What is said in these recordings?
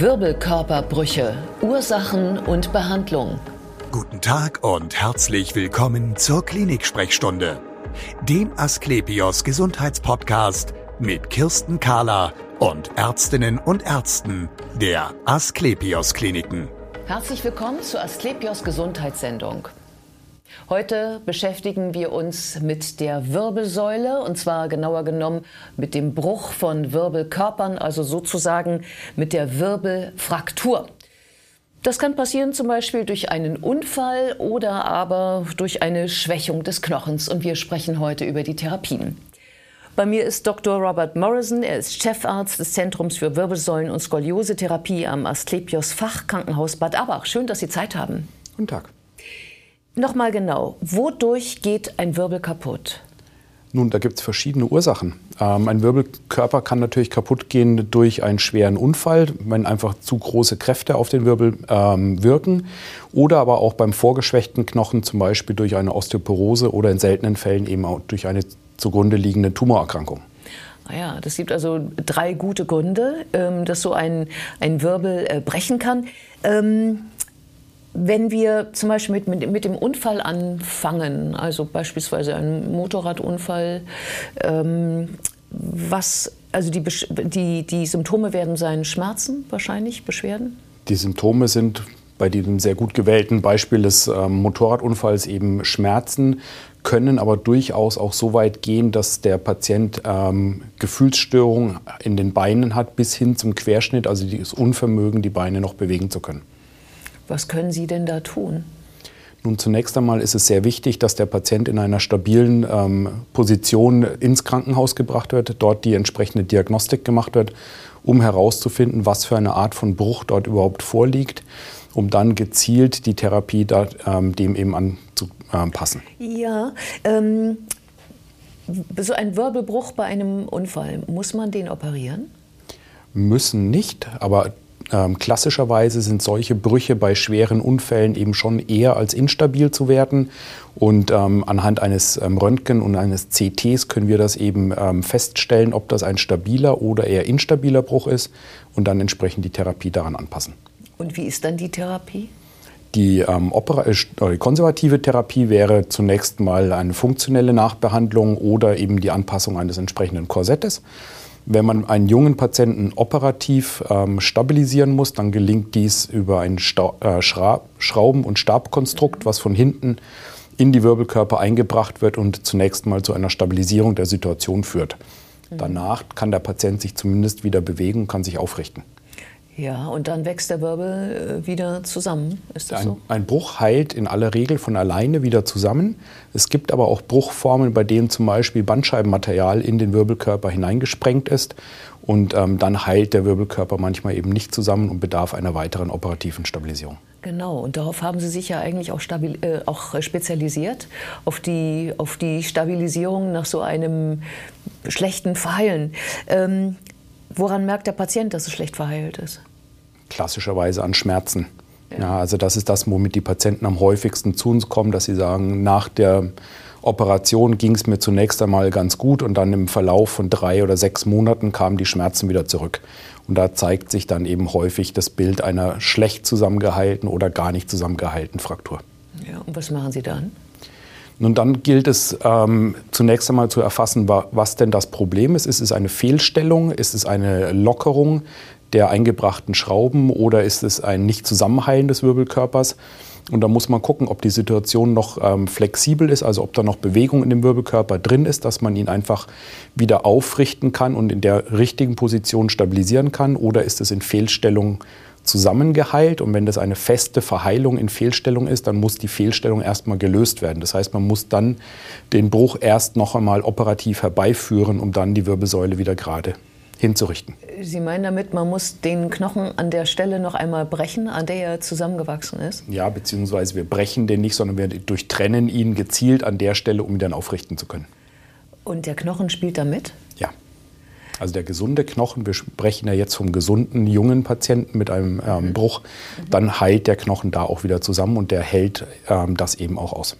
Wirbelkörperbrüche, Ursachen und Behandlung. Guten Tag und herzlich willkommen zur Klinik-Sprechstunde, dem Asklepios Gesundheitspodcast mit Kirsten Kahler und Ärztinnen und Ärzten der Asklepios Kliniken. Herzlich willkommen zur Asklepios Gesundheitssendung. Heute beschäftigen wir uns mit der Wirbelsäule und zwar genauer genommen mit dem Bruch von Wirbelkörpern, also sozusagen mit der Wirbelfraktur. Das kann passieren zum Beispiel durch einen Unfall oder aber durch eine Schwächung des Knochens und wir sprechen heute über die Therapien. Bei mir ist Dr. Robert Morrison. Er ist Chefarzt des Zentrums für Wirbelsäulen- und Skoliose-Therapie am Asklepios Fachkrankenhaus Bad Abach. Schön, dass Sie Zeit haben. Guten Tag. Nochmal genau, wodurch geht ein Wirbel kaputt? Nun, da gibt es verschiedene Ursachen. Ähm, ein Wirbelkörper kann natürlich kaputt gehen durch einen schweren Unfall, wenn einfach zu große Kräfte auf den Wirbel ähm, wirken. Oder aber auch beim vorgeschwächten Knochen, zum Beispiel durch eine Osteoporose oder in seltenen Fällen eben auch durch eine zugrunde liegende Tumorerkrankung. Ah ja, das gibt also drei gute Gründe, ähm, dass so ein, ein Wirbel äh, brechen kann. Wenn wir zum Beispiel mit, mit, mit, dem Unfall anfangen, also beispielsweise ein Motorradunfall, ähm, was, also die, die, die Symptome werden sein Schmerzen wahrscheinlich, Beschwerden? Die Symptome sind bei diesem sehr gut gewählten Beispiel des ähm, Motorradunfalls eben Schmerzen, können aber durchaus auch so weit gehen, dass der Patient ähm, Gefühlsstörungen in den Beinen hat, bis hin zum Querschnitt, also das Unvermögen, die Beine noch bewegen zu können. Was können Sie denn da tun? Nun, zunächst einmal ist es sehr wichtig, dass der Patient in einer stabilen ähm, Position ins Krankenhaus gebracht wird, dort die entsprechende Diagnostik gemacht wird, um herauszufinden, was für eine Art von Bruch dort überhaupt vorliegt, um dann gezielt die Therapie da, ähm, dem eben anzupassen. Ja, ähm, so ein Wirbelbruch bei einem Unfall, muss man den operieren? Müssen nicht, aber ähm, klassischerweise sind solche Brüche bei schweren Unfällen eben schon eher als instabil zu werten. Und ähm, anhand eines ähm, Röntgen und eines CTs können wir das eben ähm, feststellen, ob das ein stabiler oder eher instabiler Bruch ist und dann entsprechend die Therapie daran anpassen. Und wie ist dann die Therapie? Die, ähm, äh, die, konservative Therapie wäre zunächst mal eine funktionelle Nachbehandlung oder eben die Anpassung eines entsprechenden Korsettes. Wenn man einen jungen Patienten operativ ähm, stabilisieren muss, dann gelingt dies über ein Sta äh, Schra Schrauben- und Stabkonstrukt, was von hinten in die Wirbelkörper eingebracht wird und zunächst mal zu einer Stabilisierung der Situation führt. Mhm. Danach kann der Patient sich zumindest wieder bewegen und kann sich aufrichten. Ja, und dann wächst der Wirbel äh, wieder zusammen. Ist das ein, so? Ein Bruch heilt in aller Regel von alleine wieder zusammen. Es gibt aber auch Bruchformen, bei denen zum Beispiel Bandscheibenmaterial in den Wirbelkörper hineingesprengt ist. Und ähm, dann heilt der Wirbelkörper manchmal eben nicht zusammen und bedarf einer weiteren operativen Stabilisierung. Genau, und darauf haben Sie sich ja eigentlich auch, stabil, äh, auch spezialisiert, auf die, auf die Stabilisierung nach so einem schlechten Verheilen. Ähm, woran merkt der Patient, dass es schlecht verheilt ist? klassischerweise an Schmerzen. Ja. ja. also das ist das, womit die Patienten am häufigsten zu uns kommen, dass sie sagen, nach der Operation ging es mir zunächst einmal ganz gut und dann im Verlauf von drei oder sechs Monaten kamen die Schmerzen wieder zurück. Und da zeigt sich dann eben häufig das Bild einer schlecht zusammengeheilten oder gar nicht zusammengeheilten Fraktur. Ja, und was machen Sie dann? Nun, dann gilt es ähm, zunächst einmal zu erfassen, was denn das Problem ist. Ist es eine Fehlstellung? Ist es eine Lockerung? der eingebrachten Schrauben oder ist es ein Nicht-Zusammenheilen des Wirbelkörpers? Und da muss man gucken, ob die Situation noch ähm, flexibel ist, also ob da noch Bewegung in dem Wirbelkörper drin ist, dass man ihn einfach wieder aufrichten kann und in der richtigen Position stabilisieren kann. Oder ist es in Fehlstellung zusammengeheilt? Und wenn das eine feste Verheilung in Fehlstellung ist, dann muss die Fehlstellung erstmal gelöst werden. Das heißt, man muss dann den Bruch erst noch einmal operativ herbeiführen, um dann die Wirbelsäule wieder gerade hinzurichten. Sie meinen damit, man muss den Knochen an der Stelle noch einmal brechen, an der er zusammengewachsen ist? Ja, beziehungsweise wir brechen den nicht, sondern wir durchtrennen ihn gezielt an der Stelle, um ihn dann aufrichten zu können. Und der Knochen spielt da mit? Also der gesunde Knochen, wir sprechen ja jetzt vom gesunden jungen Patienten mit einem ähm, mhm. Bruch, dann heilt der Knochen da auch wieder zusammen und der hält ähm, das eben auch aus.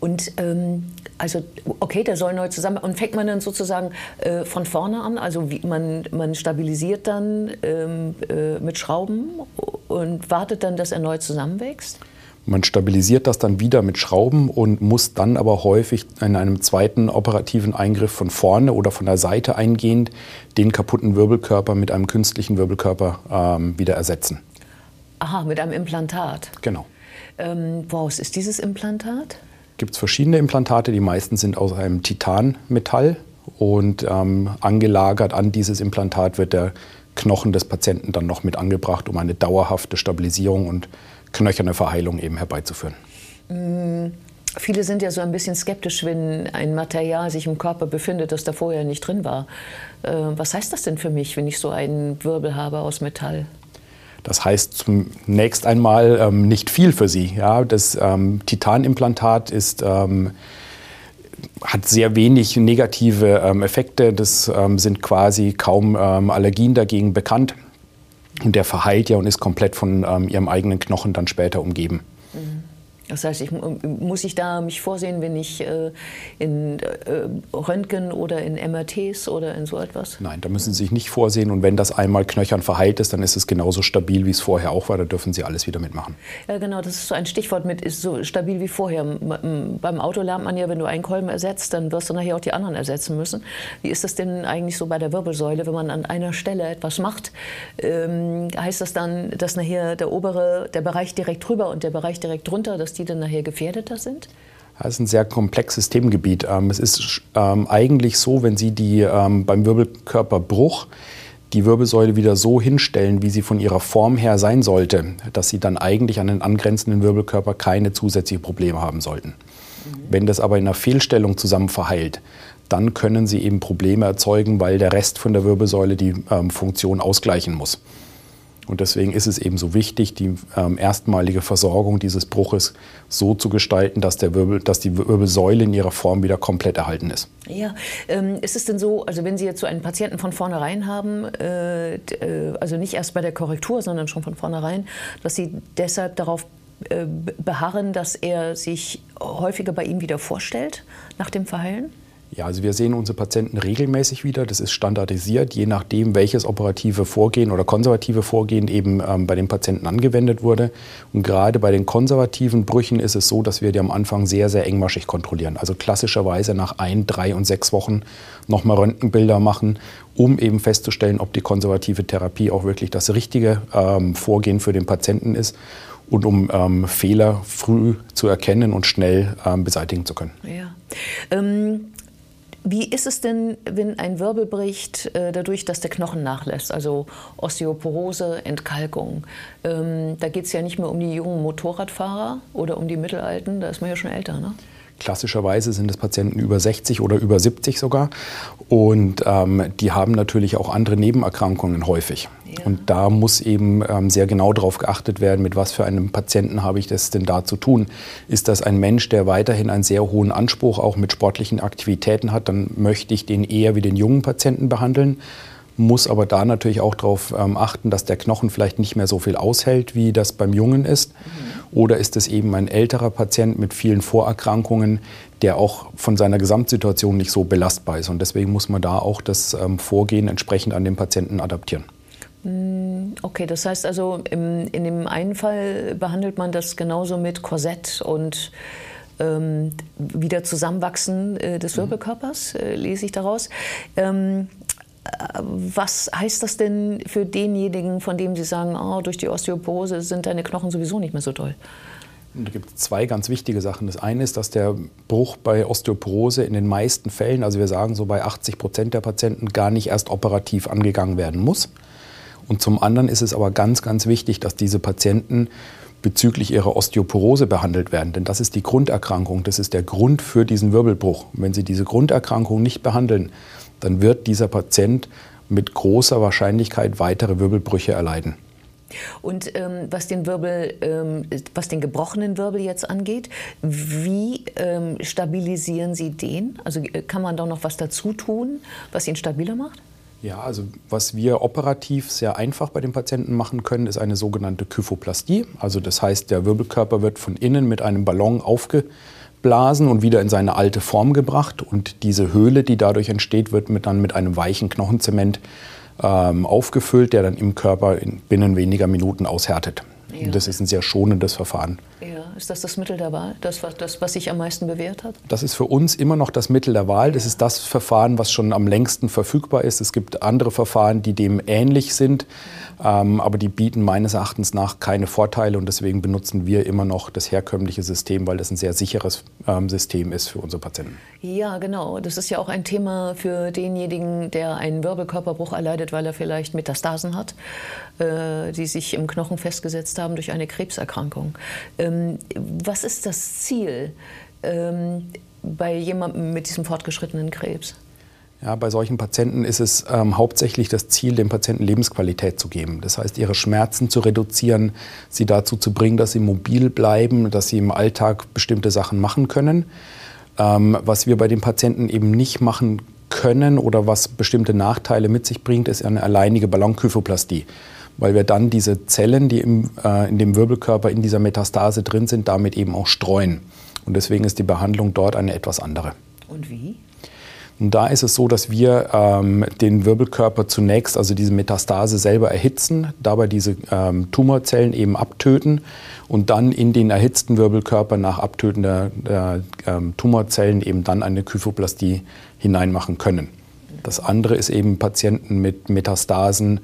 Und ähm, also, okay, der soll neu zusammen. Und fängt man dann sozusagen äh, von vorne an? Also wie, man, man stabilisiert dann ähm, äh, mit Schrauben und wartet dann, dass er neu zusammenwächst? Man stabilisiert das dann wieder mit Schrauben und muss dann aber häufig in einem zweiten operativen Eingriff von vorne oder von der Seite eingehend den kaputten Wirbelkörper mit einem künstlichen Wirbelkörper ähm, wieder ersetzen. Aha, mit einem Implantat. Genau. Ähm, woraus ist dieses Implantat? Gibt es verschiedene Implantate, die meisten sind aus einem Titanmetall und ähm, angelagert an dieses Implantat wird der Knochen des Patienten dann noch mit angebracht, um eine dauerhafte Stabilisierung und knöcherne Verheilung eben herbeizuführen. Mm, viele sind ja so ein bisschen skeptisch, wenn ein Material sich im Körper befindet, das da vorher nicht drin war. Äh, was heißt das denn für mich, wenn ich so einen Wirbel habe aus Metall? Das heißt zunächst einmal ähm, nicht viel für Sie. Ja? Das ähm, Titanimplantat ist, ähm, hat sehr wenig negative ähm, Effekte. Das ähm, sind quasi kaum ähm, Allergien dagegen bekannt. Und der verheilt ja und ist komplett von ähm, ihrem eigenen Knochen dann später umgeben. Das heißt, ich, muss ich da mich vorsehen, wenn ich äh, in äh, Röntgen oder in MRTs oder in so etwas? Nein, da müssen Sie sich nicht vorsehen. Und wenn das einmal knöchern verheilt ist, dann ist es genauso stabil, wie es vorher auch war. Da dürfen Sie alles wieder mitmachen. Ja, genau. Das ist so ein Stichwort mit ist so stabil wie vorher. Beim Auto lernt man ja, wenn du einen Kolben ersetzt, dann wirst du nachher auch die anderen ersetzen müssen. Wie ist das denn eigentlich so bei der Wirbelsäule, wenn man an einer Stelle etwas macht? Ähm, heißt das dann, dass nachher der obere, der Bereich direkt drüber und der Bereich direkt drunter, dass die dann nachher gefährdeter sind? Das ist ein sehr komplexes Themengebiet. Ähm, es ist ähm, eigentlich so, wenn Sie die ähm, beim Wirbelkörperbruch die Wirbelsäule wieder so hinstellen, wie sie von ihrer Form her sein sollte, dass Sie dann eigentlich an den angrenzenden Wirbelkörper keine zusätzlichen Probleme haben sollten. Mhm. Wenn das aber in einer Fehlstellung zusammen verheilt, dann können Sie eben Probleme erzeugen, weil der Rest von der Wirbelsäule die Funktion ausgleichen muss. Und deswegen ist es eben so wichtig, die ähm, erstmalige Versorgung dieses Bruches so zu gestalten, dass, der Wirbel, dass die Wirbelsäule in ihrer Form wieder komplett erhalten ist. Ja, ähm, ist es denn so, also wenn Sie jetzt so einen Patienten von vornherein haben, äh, äh, also nicht erst bei der Korrektur, sondern schon von vornherein, dass Sie deshalb darauf äh, beharren, dass er sich häufiger bei Ihnen wieder vorstellt nach dem Verheilen? Ja, also wir sehen unsere Patienten regelmäßig wieder. Das ist standardisiert, je nachdem, welches operative Vorgehen oder konservative Vorgehen eben ähm, bei den Patienten angewendet wurde. Und gerade bei den konservativen Brüchen ist es so, dass wir die am Anfang sehr, sehr engmaschig kontrollieren. Also klassischerweise nach ein, drei und sechs Wochen nochmal Röntgenbilder machen, um eben festzustellen, ob die konservative Therapie auch wirklich das richtige ähm, Vorgehen für den Patienten ist und um ähm, Fehler früh zu erkennen und schnell ähm, beseitigen zu können. Ja. Wie ist es denn, wenn ein Wirbel bricht, äh, dadurch, dass der Knochen nachlässt? Also Osteoporose, Entkalkung. Ähm, da geht es ja nicht mehr um die jungen Motorradfahrer oder um die Mittelalten, da ist man ja schon älter, ne? Klassischerweise sind es Patienten über 60 oder über 70 sogar. Und ähm, die haben natürlich auch andere Nebenerkrankungen häufig. Ja. Und da muss eben ähm, sehr genau darauf geachtet werden, mit was für einem Patienten habe ich das denn da zu tun. Ist das ein Mensch, der weiterhin einen sehr hohen Anspruch auch mit sportlichen Aktivitäten hat, dann möchte ich den eher wie den jungen Patienten behandeln muss aber da natürlich auch darauf ähm, achten, dass der Knochen vielleicht nicht mehr so viel aushält, wie das beim Jungen ist. Mhm. Oder ist es eben ein älterer Patient mit vielen Vorerkrankungen, der auch von seiner Gesamtsituation nicht so belastbar ist. Und deswegen muss man da auch das ähm, Vorgehen entsprechend an den Patienten adaptieren. Mm, okay, das heißt also, im, in dem einen Fall behandelt man das genauso mit Korsett und ähm, wieder Zusammenwachsen äh, des mhm. Wirbelkörpers, äh, lese ich daraus. Ähm, was heißt das denn für denjenigen, von dem Sie sagen, oh, durch die Osteoporose sind deine Knochen sowieso nicht mehr so toll? da gibt es zwei ganz wichtige Sachen. Das eine ist, dass der Bruch bei Osteoporose in den meisten Fällen, also wir sagen so bei 80 Prozent der Patienten, gar nicht erst operativ angegangen werden muss. Und zum anderen ist es aber ganz, ganz wichtig, dass diese Patienten bezüglich ihrer Osteoporose behandelt werden. Denn das ist die Grunderkrankung, das ist der Grund für diesen Wirbelbruch. Und wenn Sie diese Grunderkrankung nicht behandeln, dann wird dieser Patient mit großer Wahrscheinlichkeit weitere Wirbelbrüche erleiden. Und ähm, was den Wirbel, ähm, was den gebrochenen Wirbel jetzt angeht, wie ähm, stabilisieren Sie den? Also äh, kann man da noch was dazu tun, was ihn stabiler macht? Ja, also was wir operativ sehr einfach bei den Patienten machen können, ist eine sogenannte Kyphoplastie. Also das heißt, der Wirbelkörper wird von innen mit einem Ballon aufgeblasen und wieder in seine alte Form gebracht. Und diese Höhle, die dadurch entsteht, wird mit, dann mit einem weichen Knochenzement ähm, aufgefüllt, der dann im Körper in binnen weniger Minuten aushärtet. Ja. Und das ist ein sehr schonendes Verfahren. Ja, ist das das Mittel der Wahl, das, das, was sich am meisten bewährt hat? Das ist für uns immer noch das Mittel der Wahl. Das ist das Verfahren, was schon am längsten verfügbar ist. Es gibt andere Verfahren, die dem ähnlich sind, ähm, aber die bieten meines Erachtens nach keine Vorteile und deswegen benutzen wir immer noch das herkömmliche System, weil das ein sehr sicheres ähm, System ist für unsere Patienten. Ja, genau. Das ist ja auch ein Thema für denjenigen, der einen Wirbelkörperbruch erleidet, weil er vielleicht Metastasen hat, die sich im Knochen festgesetzt haben durch eine Krebserkrankung. Ähm, was ist das Ziel ähm, bei jemandem mit diesem fortgeschrittenen Krebs? Ja, bei solchen Patienten ist es ähm, hauptsächlich das Ziel, dem Patienten Lebensqualität zu geben. Das heißt, ihre Schmerzen zu reduzieren, sie dazu zu bringen, dass sie mobil bleiben, dass sie im Alltag bestimmte Sachen machen können. Ähm, was wir bei den Patienten eben nicht machen können oder was bestimmte Nachteile mit sich bringt, ist eine alleinige Ballonkyphoplastie. Weil wir dann diese Zellen, die im, äh, in dem Wirbelkörper in dieser Metastase drin sind, damit eben auch streuen. Und deswegen ist die Behandlung dort eine etwas andere. Und wie? Und da ist es so, dass wir ähm, den Wirbelkörper zunächst, also diese Metastase selber erhitzen, dabei diese ähm, Tumorzellen eben abtöten und dann in den erhitzten Wirbelkörper nach Abtöten der, der ähm, Tumorzellen eben dann eine Kyphoplastie hineinmachen können. Das andere ist eben Patienten mit Metastasen,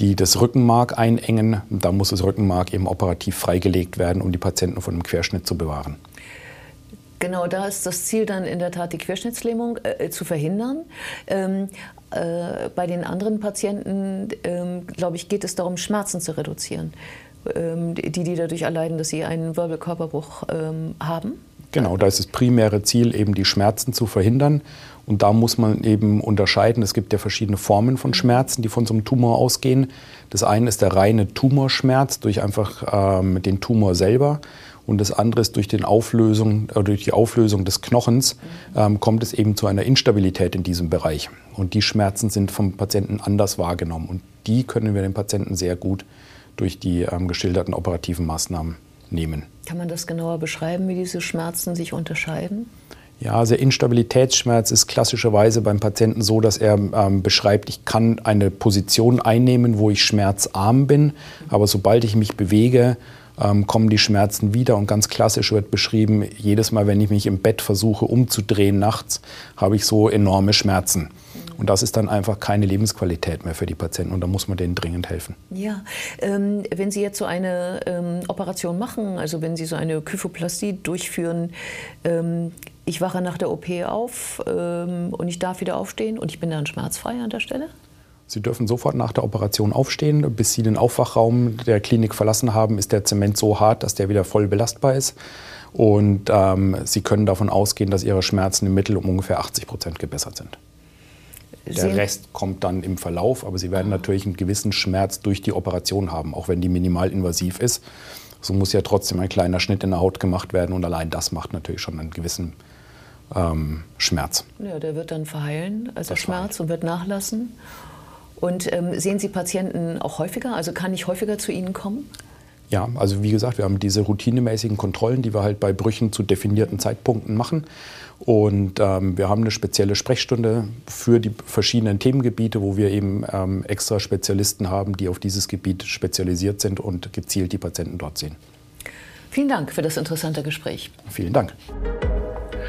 die das Rückenmark einengen. Da muss das Rückenmark eben operativ freigelegt werden, um die Patienten von einem Querschnitt zu bewahren. Genau, da ist das Ziel dann in der Tat, die Querschnittslähmung äh, zu verhindern. Ähm, äh, bei den anderen Patienten, ähm, glaube ich, geht es darum, Schmerzen zu reduzieren, ähm, die, die dadurch erleiden, dass sie einen Wirbelkörperbruch ähm, haben. Genau, da ist das primäre Ziel, eben die Schmerzen zu verhindern. Und da muss man eben unterscheiden. Es gibt ja verschiedene Formen von Schmerzen, die von so einem Tumor ausgehen. Das eine ist der reine Tumorschmerz durch einfach ähm, den Tumor selber und das andere ist durch, den Auflösung, äh, durch die Auflösung des Knochens ähm, kommt es eben zu einer Instabilität in diesem Bereich. Und die Schmerzen sind vom Patienten anders wahrgenommen. Und die können wir den Patienten sehr gut durch die ähm, geschilderten operativen Maßnahmen nehmen. Kann man das genauer beschreiben, wie diese Schmerzen sich unterscheiden? Ja, also Instabilitätsschmerz ist klassischerweise beim Patienten so, dass er ähm, beschreibt, ich kann eine Position einnehmen, wo ich schmerzarm bin, aber sobald ich mich bewege, ähm, kommen die Schmerzen wieder. Und ganz klassisch wird beschrieben, jedes Mal, wenn ich mich im Bett versuche umzudrehen nachts, habe ich so enorme Schmerzen. Und das ist dann einfach keine Lebensqualität mehr für die Patienten und da muss man denen dringend helfen. Ja, ähm, wenn Sie jetzt so eine ähm, Operation machen, also wenn Sie so eine Kyphoplastie durchführen, ähm, ich wache nach der OP auf ähm, und ich darf wieder aufstehen und ich bin dann schmerzfrei an der Stelle? Sie dürfen sofort nach der Operation aufstehen. Bis Sie den Aufwachraum der Klinik verlassen haben, ist der Zement so hart, dass der wieder voll belastbar ist. Und ähm, Sie können davon ausgehen, dass Ihre Schmerzen im Mittel um ungefähr 80 Prozent gebessert sind. Der Rest kommt dann im Verlauf, aber Sie werden natürlich einen gewissen Schmerz durch die Operation haben, auch wenn die minimalinvasiv ist. So muss ja trotzdem ein kleiner Schnitt in der Haut gemacht werden und allein das macht natürlich schon einen gewissen ähm, Schmerz. Ja, der wird dann verheilen, also das Schmerz, verheilen. und wird nachlassen. Und ähm, sehen Sie Patienten auch häufiger? Also kann ich häufiger zu Ihnen kommen? Ja, also wie gesagt, wir haben diese routinemäßigen Kontrollen, die wir halt bei Brüchen zu definierten Zeitpunkten machen. Und ähm, wir haben eine spezielle Sprechstunde für die verschiedenen Themengebiete, wo wir eben ähm, extra Spezialisten haben, die auf dieses Gebiet spezialisiert sind und gezielt die Patienten dort sehen. Vielen Dank für das interessante Gespräch. Vielen Dank.